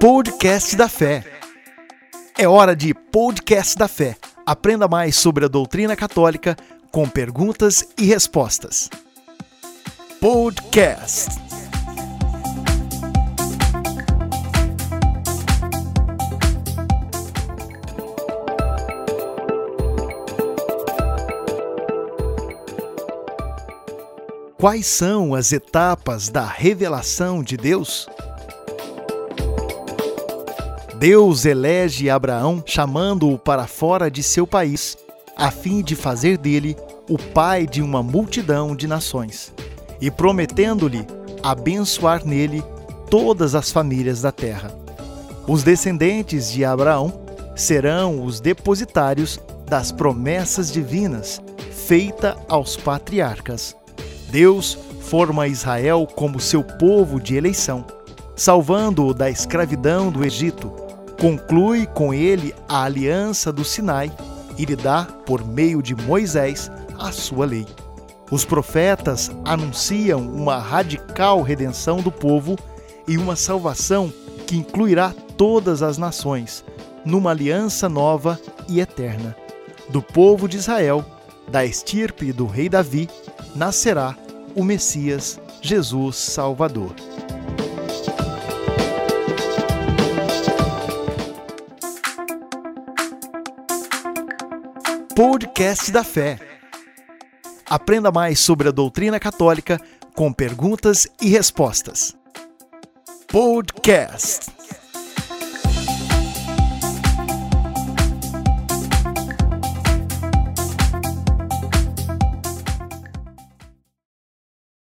Podcast da Fé. É hora de Podcast da Fé. Aprenda mais sobre a doutrina católica com perguntas e respostas. Podcast. Quais são as etapas da revelação de Deus? Deus elege Abraão, chamando-o para fora de seu país, a fim de fazer dele o pai de uma multidão de nações, e prometendo-lhe abençoar nele todas as famílias da terra. Os descendentes de Abraão serão os depositários das promessas divinas feita aos patriarcas. Deus forma Israel como seu povo de eleição, salvando-o da escravidão do Egito conclui com ele a aliança do Sinai e lhe dá, por meio de Moisés, a sua lei. Os profetas anunciam uma radical redenção do povo e uma salvação que incluirá todas as nações, numa aliança nova e eterna. Do povo de Israel, da estirpe do rei Davi, nascerá o Messias, Jesus Salvador. Podcast da Fé. Aprenda mais sobre a doutrina católica com perguntas e respostas. Podcast.